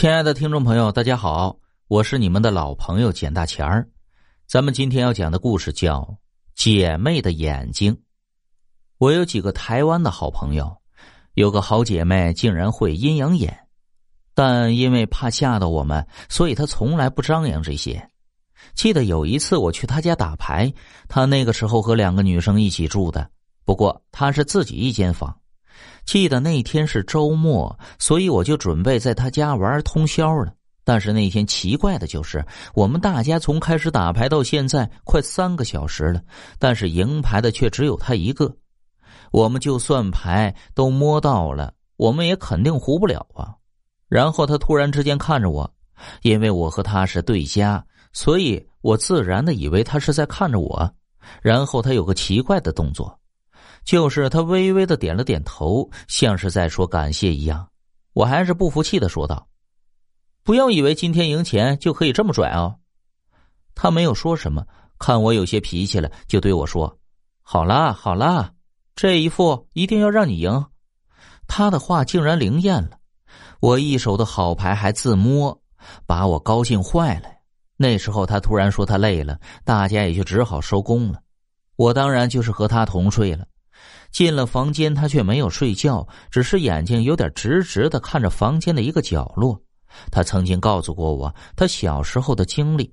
亲爱的听众朋友，大家好，我是你们的老朋友简大钱儿。咱们今天要讲的故事叫《姐妹的眼睛》。我有几个台湾的好朋友，有个好姐妹竟然会阴阳眼，但因为怕吓到我们，所以她从来不张扬这些。记得有一次我去她家打牌，她那个时候和两个女生一起住的，不过她是自己一间房。记得那天是周末，所以我就准备在他家玩通宵了。但是那天奇怪的就是，我们大家从开始打牌到现在快三个小时了，但是赢牌的却只有他一个。我们就算牌都摸到了，我们也肯定胡不了啊。然后他突然之间看着我，因为我和他是对家，所以我自然的以为他是在看着我。然后他有个奇怪的动作。就是他微微的点了点头，像是在说感谢一样。我还是不服气的说道：“不要以为今天赢钱就可以这么拽哦。”他没有说什么，看我有些脾气了，就对我说：“好啦好啦，这一副一定要让你赢。”他的话竟然灵验了，我一手的好牌还自摸，把我高兴坏了。那时候他突然说他累了，大家也就只好收工了。我当然就是和他同睡了。进了房间，他却没有睡觉，只是眼睛有点直直的看着房间的一个角落。他曾经告诉过我他小时候的经历，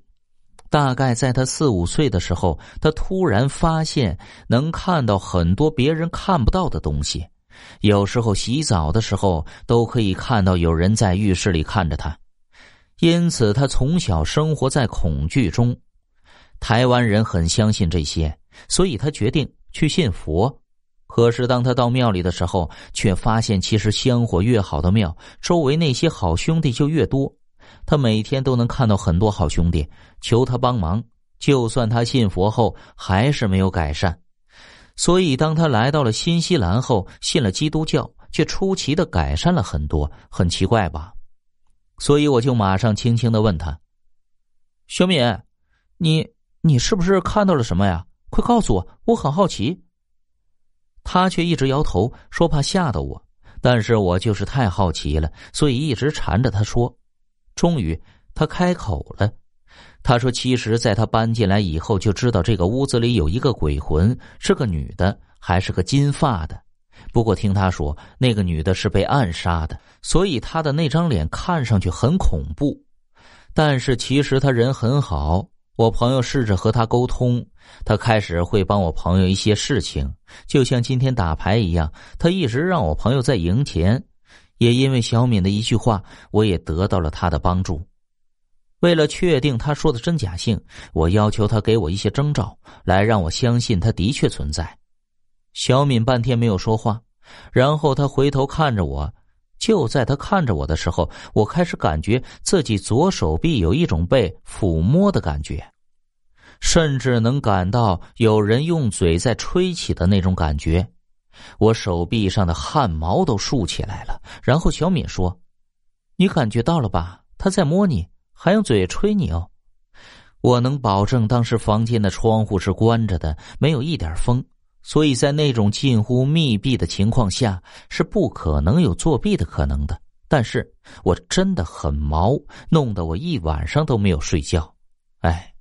大概在他四五岁的时候，他突然发现能看到很多别人看不到的东西，有时候洗澡的时候都可以看到有人在浴室里看着他，因此他从小生活在恐惧中。台湾人很相信这些，所以他决定去信佛。可是，当他到庙里的时候，却发现其实香火越好的庙，周围那些好兄弟就越多。他每天都能看到很多好兄弟求他帮忙，就算他信佛后还是没有改善。所以，当他来到了新西兰后，信了基督教，却出奇的改善了很多，很奇怪吧？所以，我就马上轻轻的问他：“小敏，你你是不是看到了什么呀？快告诉我，我很好奇。”他却一直摇头，说怕吓到我。但是我就是太好奇了，所以一直缠着他说。终于，他开口了。他说：“其实，在他搬进来以后，就知道这个屋子里有一个鬼魂，是个女的，还是个金发的。不过听他说，那个女的是被暗杀的，所以她的那张脸看上去很恐怖。但是其实他人很好。”我朋友试着和他沟通，他开始会帮我朋友一些事情，就像今天打牌一样，他一直让我朋友在赢钱。也因为小敏的一句话，我也得到了他的帮助。为了确定他说的真假性，我要求他给我一些征兆，来让我相信他的确存在。小敏半天没有说话，然后他回头看着我。就在他看着我的时候，我开始感觉自己左手臂有一种被抚摸的感觉，甚至能感到有人用嘴在吹起的那种感觉。我手臂上的汗毛都竖起来了。然后小敏说：“你感觉到了吧？他在摸你，还用嘴吹你哦。”我能保证，当时房间的窗户是关着的，没有一点风。所以在那种近乎密闭的情况下，是不可能有作弊的可能的。但是我真的很毛，弄得我一晚上都没有睡觉。哎，